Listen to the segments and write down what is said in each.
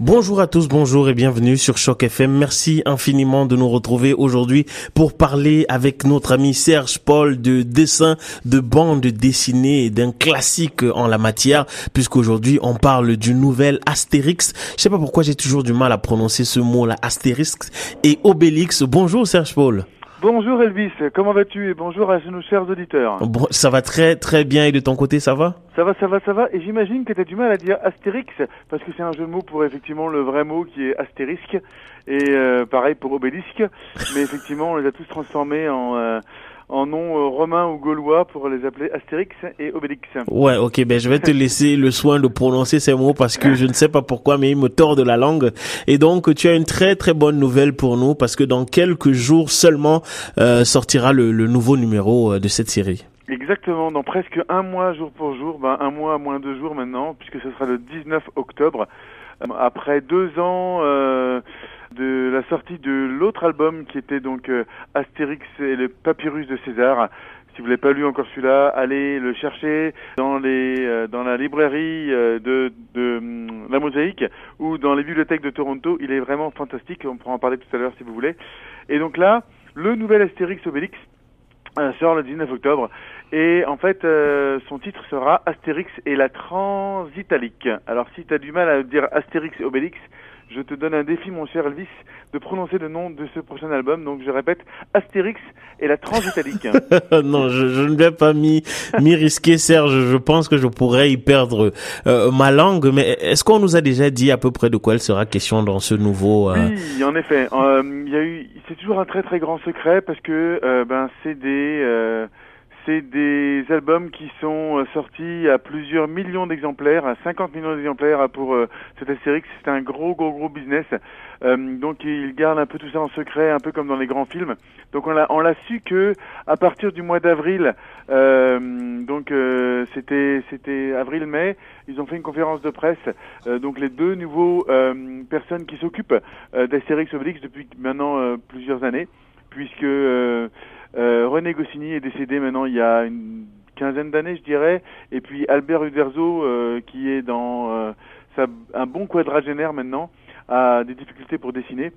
Bonjour à tous, bonjour et bienvenue sur Choc FM. Merci infiniment de nous retrouver aujourd'hui pour parler avec notre ami Serge Paul de dessin, de bande dessinée d'un classique en la matière, puisqu'aujourd'hui on parle du nouvel Astérix. Je sais pas pourquoi j'ai toujours du mal à prononcer ce mot-là, Astérix et Obélix. Bonjour Serge Paul. Bonjour Elvis, comment vas-tu et bonjour à nos chers auditeurs. Bon, ça va très très bien et de ton côté ça va? Ça va, ça va, ça va. Et j'imagine que tu as du mal à dire Astérix parce que c'est un jeu de mots pour effectivement le vrai mot qui est astérisque et euh, pareil pour obélisque. Mais effectivement on les a tous transformés en, euh, en nom euh, romain ou gaulois pour les appeler Astérix et Obélix. Ouais, ok, ben je vais te laisser le soin de prononcer ces mots parce que je ne sais pas pourquoi, mais ils me tordent la langue. Et donc, tu as une très très bonne nouvelle pour nous parce que dans quelques jours seulement euh, sortira le, le nouveau numéro euh, de cette série. Exactement, dans presque un mois jour pour jour, ben un mois moins deux jours maintenant, puisque ce sera le 19 octobre. Euh, Après deux ans euh, de la sortie de l'autre album qui était donc euh, Astérix et le Papyrus de César. Si vous l'avez pas lu encore celui-là, allez le chercher dans les euh, dans la librairie euh, de, de hum, la Mosaïque ou dans les bibliothèques de Toronto. Il est vraiment fantastique. On pourra en parler tout à l'heure si vous voulez. Et donc là, le nouvel Astérix Obélix sort le 19 octobre et en fait euh, son titre sera Astérix et la Transitalique. Alors si tu as du mal à dire Astérix Obélix, je te donne un défi mon cher Elvis de prononcer le nom de ce prochain album. Donc je répète Astérix et la Transitalique. non, je, je ne vais pas m'y risquer, Serge. Je pense que je pourrais y perdre euh, ma langue. Mais est-ce qu'on nous a déjà dit à peu près de quoi il sera question dans ce nouveau euh, Oui, en effet. Euh, Il y a eu, c'est toujours un très très grand secret parce que euh, ben c'est des euh, c'est des albums qui sont euh, sortis à plusieurs millions d'exemplaires, à 50 millions d'exemplaires pour euh, cet Astérix. C'est un gros gros gros business. Euh, donc ils gardent un peu tout ça en secret, un peu comme dans les grands films. Donc on l'a on l'a su que à partir du mois d'avril, euh, donc c'était c'était avril-mai, ils ont fait une conférence de presse. Donc les deux nouveaux personnes qui s'occupent d'Astérix Obélix depuis maintenant plusieurs années, puisque euh, euh, René Goscinny est décédé maintenant il y a une quinzaine d'années, je dirais, et puis Albert Uderzo, euh, qui est dans sa, un bon quadragénaire maintenant, a des difficultés pour dessiner.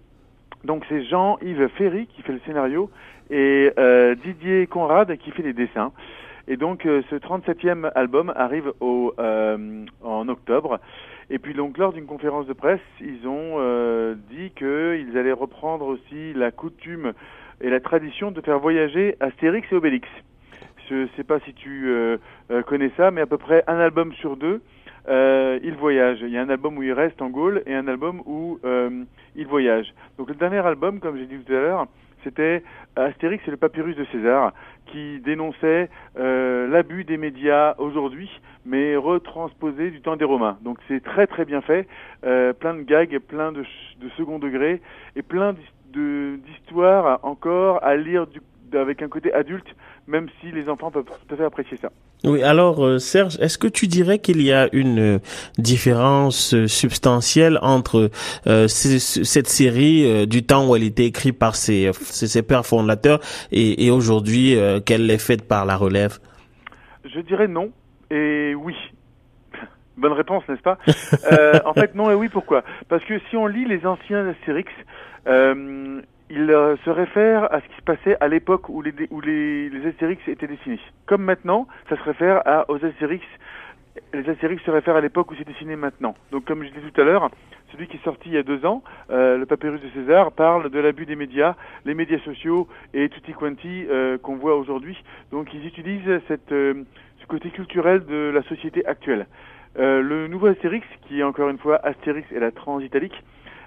Donc c'est Jean-Yves Ferry qui fait le scénario et euh, Didier Conrad qui fait les dessins. Et donc ce 37e album arrive au, euh, en octobre. Et puis donc lors d'une conférence de presse, ils ont dit qu'ils allaient reprendre aussi la coutume et la tradition de faire voyager Astérix et Obélix. Je sais pas si tu euh, euh, connais ça, mais à peu près un album sur deux, euh, ils voyagent. Il y a un album où ils restent en Gaule et un album où euh, ils voyagent. Donc le dernier album, comme j'ai dit tout à l'heure, c'était Astérix et le papyrus de César, qui dénonçait euh, l'abus des médias aujourd'hui, mais retransposé du temps des Romains. Donc c'est très très bien fait, euh, plein de gags, plein de second degré et plein d'his- de- d'histoires encore à lire du, avec un côté adulte, même si les enfants peuvent tout à fait apprécier ça. Oui, alors euh, Serge, est-ce que tu dirais qu'il y a une euh, différence euh, substantielle entre euh, cette série euh, du temps où elle était écrite par ses, ses, ses pères fondateurs et, et aujourd'hui euh, qu'elle est faite par la relève? Je dirais non et oui. Bonne réponse, n'est-ce pas Euh, En fait, non et oui, pourquoi? Parce que si on lit les anciens Astérix, euh, ils euh, se réfèrent à ce qui se passait à l'époque où, les, où les, les Astérix étaient dessinés. Comme maintenant, ça se réfère à, aux Astérix. Les Astérix se réfèrent à l'époque où c'est dessiné maintenant. Donc, comme je disais tout à l'heure, celui qui est sorti il y a deux ans, euh, le Papyrus de César, parle de l'abus des médias, les médias sociaux et tutti quanti euh, qu'on voit aujourd'hui. Donc, ils utilisent cette, euh, ce côté culturel de la société actuelle. Euh, le nouveau Astérix, qui est encore une fois Astérix et la Transitalique,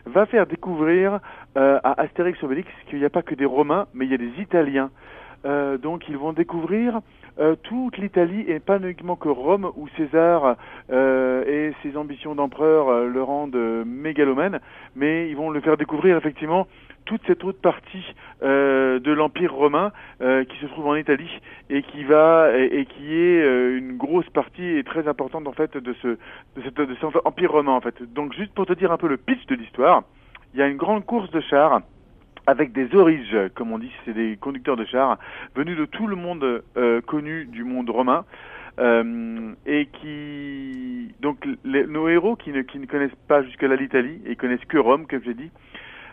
va faire découvrir euh, à Astérix Obélix qu'il n'y a pas que des Romains, mais il y a des Italiens. Euh, donc ils vont découvrir euh, toute l'Italie et pas uniquement que Rome où César euh, et ses ambitions d'empereur euh, le rendent euh, mégalomane, mais ils vont le faire découvrir effectivement toute cette autre partie de l'Empire romain qui se trouve en Italie et qui va et, qui est une grosse partie et très importante en fait de ce de cet Empire romain en fait. Donc juste pour te dire un peu le pitch de l'histoire, il y a une grande course de chars avec des origes, comme on dit, c'est des conducteurs de chars venus de tout le monde euh, connu du monde romain. et qui donc nos héros qui ne, qui ne connaissent pas jusque-là l'Italie et connaissent que Rome, comme j'ai dit,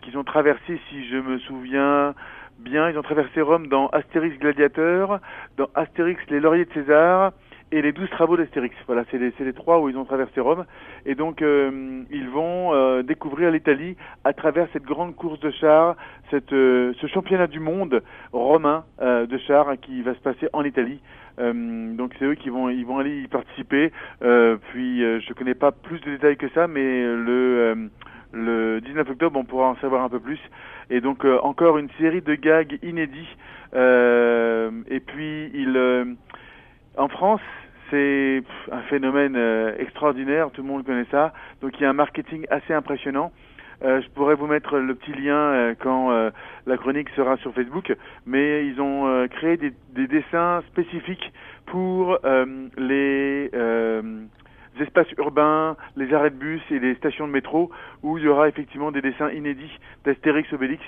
qu'ils ont traversé, si je me souviens bien, ils ont traversé Rome dans Astérix Gladiateur, dans Astérix les Lauriers de César et les douze travaux d'Astérix. Voilà, c'est les, les, trois où ils ont traversé Rome. Et donc, euh, ils vont euh, découvrir l'Italie à travers cette grande course de chars, cette, euh, ce championnat du monde romain de chars qui va se passer en Italie. donc, c'est eux qui vont, ils vont aller y participer. puis, je connais pas plus de détails que ça, mais le le 19 octobre, on pourra en savoir un peu plus. Et donc encore une série de gags inédits. et puis il, en France, c'est un phénomène euh, extraordinaire, tout le monde connaît ça. Donc il y a un marketing assez impressionnant. Euh, je pourrais vous mettre le petit lien euh, quand la chronique sera sur Facebook, mais ils ont créé des, des, dessins spécifiques pour les espaces urbains, les arrêts de bus et les stations de métro, où il y aura effectivement des dessins inédits d'Astérix Obélix.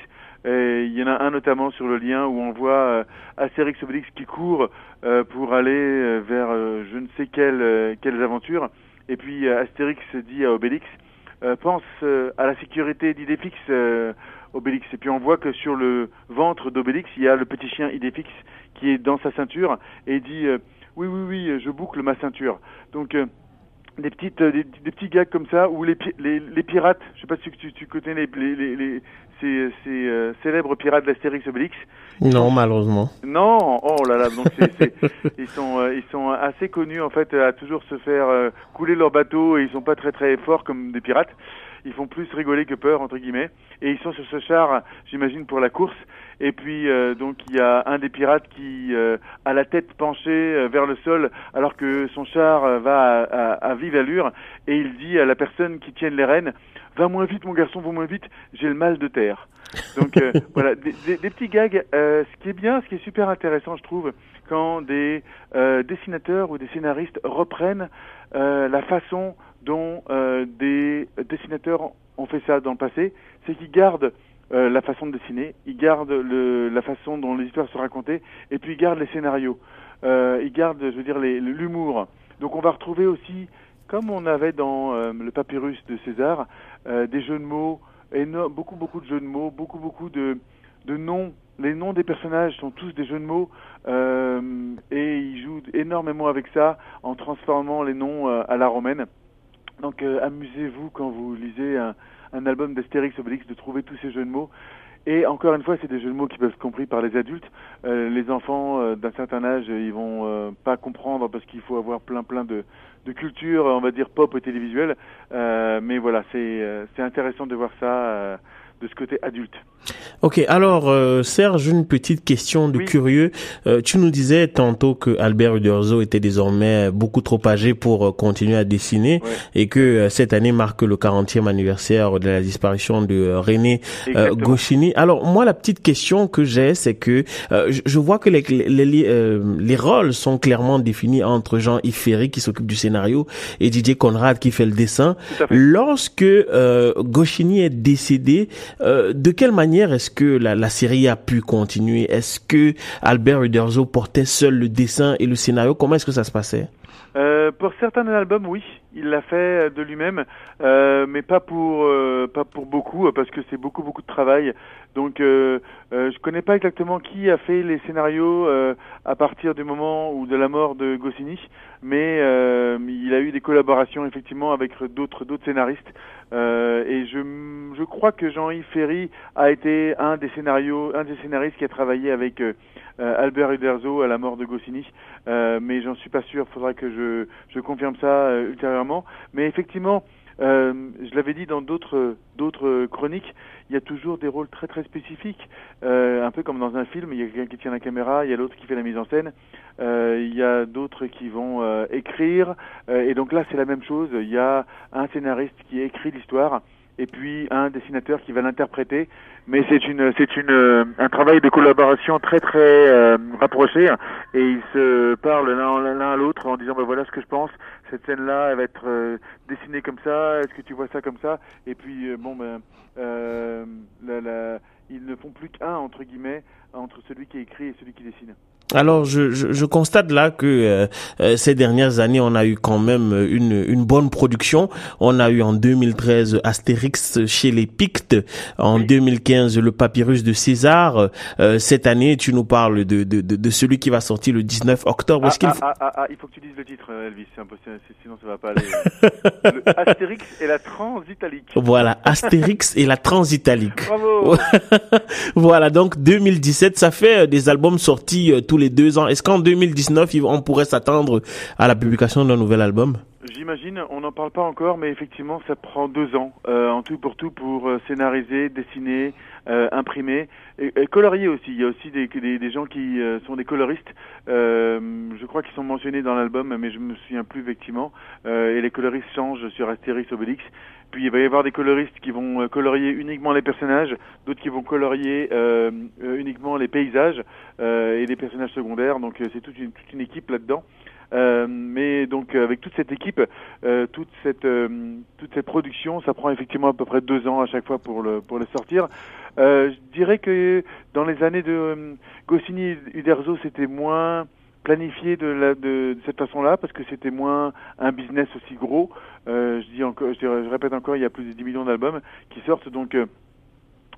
Il y en a un notamment sur le lien où on voit Astérix Obélix qui court euh, pour aller euh, vers euh, je ne sais quelles, quelles aventures. Et puis Astérix dit à Obélix, pense à la sécurité d'Idéfix, Obélix. Et puis on voit que sur le ventre d'Obélix, il y a le petit chien Idéfix qui est dans sa ceinture et dit, oui, oui, oui, je boucle ma ceinture. Donc des petites des, petits gags comme ça où les, les, les pirates. Je sais pas si tu, tu connais les, les, les ces, ces euh, célèbres pirates d'Astérix Obélix. Non malheureusement. Non oh là là donc c'est ils sont euh, ils sont assez connus en fait à toujours se faire euh, couler leur bateau et ils sont pas très très forts comme des pirates ils font plus rigoler que peur entre guillemets et ils sont sur ce char j'imagine pour la course et puis euh, donc il y a un des pirates qui euh, a la tête penchée euh, vers le sol alors que son char va à, à, vive allure et il dit à la personne qui tienne les rênes va moins vite mon garçon, va moins vite, j'ai le mal de terre. Donc voilà, des, des, petits gags. ce qui est bien, ce qui est super intéressant, je trouve, quand des dessinateurs ou des scénaristes reprennent la façon dont des dessinateurs ont fait ça dans le passé, c'est qu'ils gardent euh, la façon de dessiner, il garde le, la façon dont les histoires sont racontées, et puis il garde les scénarios. Euh, il garde, je veux dire, l'humour. Donc on va retrouver aussi, comme on avait dans euh, le papyrus de César, euh, des jeux de mots, beaucoup beaucoup de jeux de mots, beaucoup beaucoup de, de noms. Les noms des personnages sont tous des jeux de mots, et il joue énormément avec ça en transformant les noms à la romaine. Donc amusez-vous quand vous lisez un un album d'Astérix Obélix, de trouver tous ces jeux de mots. Et encore une fois, c'est des jeux de mots qui peuvent être compris par les adultes. Euh, les enfants euh, d'un certain âge, ils vont euh, pas comprendre parce qu'il faut avoir plein plein de, de culture, on va dire pop et télévisuelle. mais voilà, c'est c'est intéressant de voir ça de ce côté adulte. Ok, alors euh, Serge, une petite question de curieux. Euh, tu nous disais tantôt que Albert Uderzo était désormais beaucoup trop âgé pour euh, continuer à dessiner et que cette année marque le 40e anniversaire de la disparition de René Goscinny. Alors moi, la petite question que j'ai, c'est que je, vois que les, les, les, rôles sont clairement définis entre Jean-Yves Ferry qui s'occupe du scénario et Didier Conrad qui fait le dessin. Lorsque Goscinny est décédé, de quelle manière est-ce que la, série a pu continuer? Est-ce que Albert Uderzo portait seul le dessin et le scénario? Comment est-ce que ça se passait? Euh, pour certains albums, oui, il l'a fait de lui-même, euh, mais pas pour euh, pas pour beaucoup parce que c'est beaucoup beaucoup de travail. Donc, euh, euh, je connais pas exactement qui a fait les scénarios à partir du moment ou de la mort de Goscinny, mais il a eu des collaborations effectivement avec d'autres d'autres scénaristes. et je je crois que Jean-Yves Ferry a été un des scénarios un des scénaristes qui a travaillé avec euh, Albert Uderzo à la mort de Goscinny, euh, mais j'en suis pas sûr. Faudra que je, je confirme ça euh, Mais effectivement, je l'avais dit dans d'autres d'autres chroniques, il y a toujours des rôles très très spécifiques, un peu comme dans un film. Il y a quelqu'un qui tient la caméra, il y a l'autre qui fait la mise en scène, il y a d'autres qui vont écrire, et donc là c'est la même chose. Il y a un scénariste qui écrit l'histoire et puis un dessinateur qui va l'interpréter. Mais c'est une, c'est une, euh, un travail de collaboration très très euh, rapproché et ils se parlent l'un à l'autre en disant ben voilà ce que je pense. Cette scène-là, elle va être euh, dessinée comme ça. Est-ce que tu vois ça comme ça? Et puis bon ben, la, la, ils ne font plus qu'un entre guillemets entre celui qui écrit et celui qui dessine. Alors, je, je, je, constate là que euh, euh, ces dernières années, on a eu quand même une, une bonne production. On a eu en 2013 Astérix chez les Pictes, en 2015 le Papyrus de César. Euh, cette année, tu nous parles de, de, de, de, celui qui va sortir le 19 octobre. Ah, ah, ah, ah, il faut que tu dises le titre, Elvis, sinon ça va pas aller. Astérix et la Transitalique. Voilà, Astérix et la Transitalique. Bravo. voilà, donc 2017, ça fait des albums sortis les deux ans. Est-ce qu'en 2019, on pourrait s'attendre à la publication d'un nouvel album? J'imagine, on n'en parle pas encore, mais effectivement, ça prend deux ans euh, en tout pour tout pour euh, scénariser, dessiner, euh, imprimer et, colorier aussi. Il y a aussi des, des, gens qui sont des coloristes. je crois qu'ils sont mentionnés dans l'album, mais je me souviens plus effectivement. et les coloristes changent sur Astérix Obélix. Puis il va y avoir des coloristes qui vont colorier uniquement les personnages, d'autres qui vont colorier uniquement les paysages et les personnages secondaires. Donc c'est toute une, toute une équipe là-dedans. Euh, mais donc avec toute cette équipe, euh, toute cette euh, toute cette production, ça prend effectivement à peu près deux ans à chaque fois pour le pour le sortir. je dirais que dans les années de Goscinny Uderzo, c'était moins planifié de, la, de, cette façon-là parce que c'était moins un business aussi gros. je dis encore, je, je, répète encore, il y a plus de 10 millions d'albums qui sortent, donc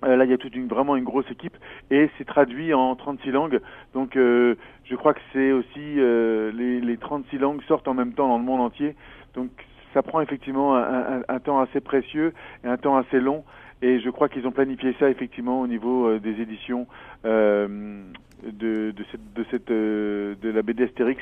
euh, là, il y a toute une, vraiment une grosse équipe et c'est traduit en 36 langues. Donc, euh, je crois que c'est aussi euh, les, les 36 langues sortent en même temps dans le monde entier. Donc, ça prend effectivement un, un temps assez précieux et un temps assez long. Et je crois qu'ils ont planifié ça effectivement au niveau des éditions de, de, cette, de, cette, de la BD Astérix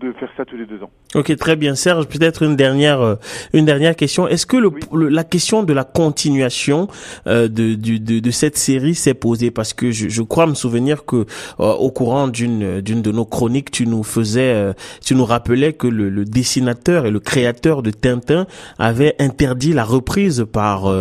de faire ça tous les deux ans. Ok, très bien, Serge. Peut-être une dernière, euh, une dernière question. Est-ce que le, la question de la continuation euh, de, de, de, cette série s'est posée? Parce que je, je, crois me souvenir que euh, au courant d'une d'une de nos chroniques, tu nous faisais, euh, tu nous rappelais que le, le, dessinateur et le créateur de Tintin avait interdit la reprise par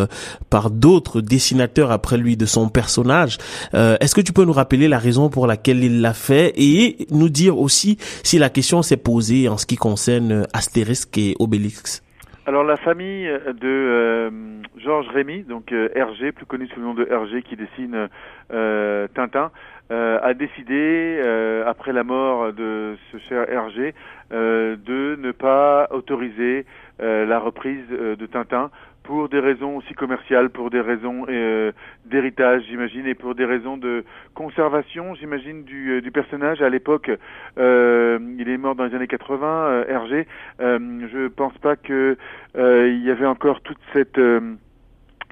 par d'autres dessinateurs après lui de son personnage. Est-ce que tu peux nous rappeler la raison pour laquelle il l'a fait et nous dire aussi si la question s'est posée en ce qui concerne Astérix et Obélix. Alors la famille de euh, Georges Rémy, donc euh, Hergé, plus connu sous le nom de Hergé, qui dessine euh, Tintin, a décidé, après la mort de ce cher Hergé, de ne pas autoriser la reprise de Tintin pour des raisons aussi commerciales, pour des raisons euh, d'héritage, j'imagine, et pour des raisons de conservation, j'imagine, du, euh, du personnage. À l'époque, euh, il est mort dans les années 80, euh, Hergé. Euh, je pense pas que il y avait encore toute cette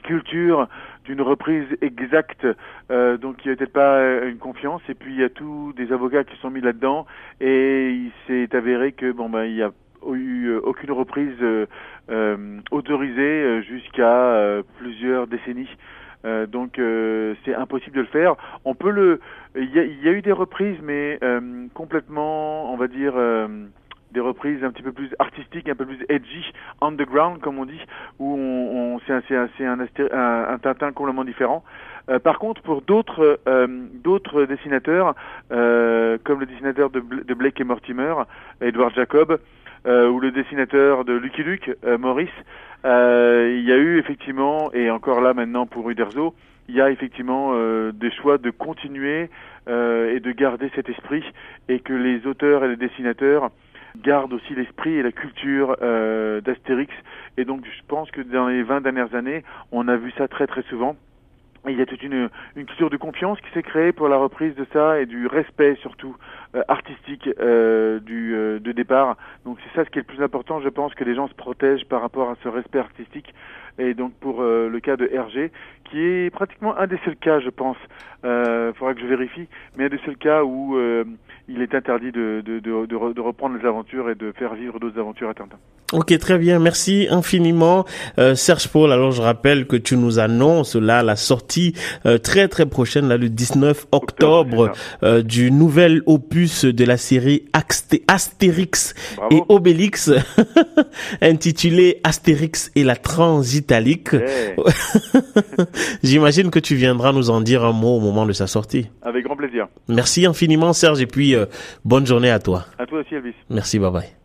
culture d'une reprise exacte, euh, donc il n'y a peut-être pas une confiance. Et puis il y a tous des avocats qui sont mis là-dedans, et il s'est avéré que bon ben il y a eu euh, aucune reprise euh, euh, autorisée jusqu'à plusieurs décennies. donc c'est impossible de le faire. On peut le, il y a, eu des reprises, mais complètement, on va dire, des reprises un petit peu plus artistiques, un peu plus edgy, underground comme on dit, où on, on c'est un, un, un, un, Tintin complètement différent. Par contre, pour d'autres d'autres dessinateurs, comme le dessinateur de, de, Blake et Mortimer, Edward Jacob, ou le dessinateur de Lucky Luke, Maurice, il y a eu effectivement, et encore là maintenant pour Uderzo, il y a effectivement des choix de continuer et de garder cet esprit et que les auteurs et les dessinateurs garde aussi l'esprit et la culture euh, d'Astérix. Et donc je pense que dans les 20 dernières années, on a vu ça très très souvent. Il y a toute une, une culture de confiance qui s'est créée pour la reprise de ça et du respect surtout euh, artistique euh, du euh, de départ. Donc c'est ça ce qui est le plus important. Je pense que les gens se protègent par rapport à ce respect artistique. Et donc pour euh, le cas de Hergé, qui est pratiquement un des seuls cas, je pense, il euh, faudra que je vérifie, mais un des seuls cas où euh, il est interdit de, de, de, de, reprendre les aventures et de faire vivre d'autres aventures à Tintin. Ok, très bien, merci infiniment euh, Serge Paul. Alors je rappelle que tu nous annonces là la sortie euh, très très prochaine, là le 19 octobre, euh, du nouvel opus de la série Astérix et Obélix, intitulé Astérix et la Transitalique. J'imagine que tu viendras nous en dire un mot au moment de sa sortie. Avec grand plaisir. Merci infiniment Serge et puis bonne journée à toi. À toi aussi Elvis. Merci, bye bye.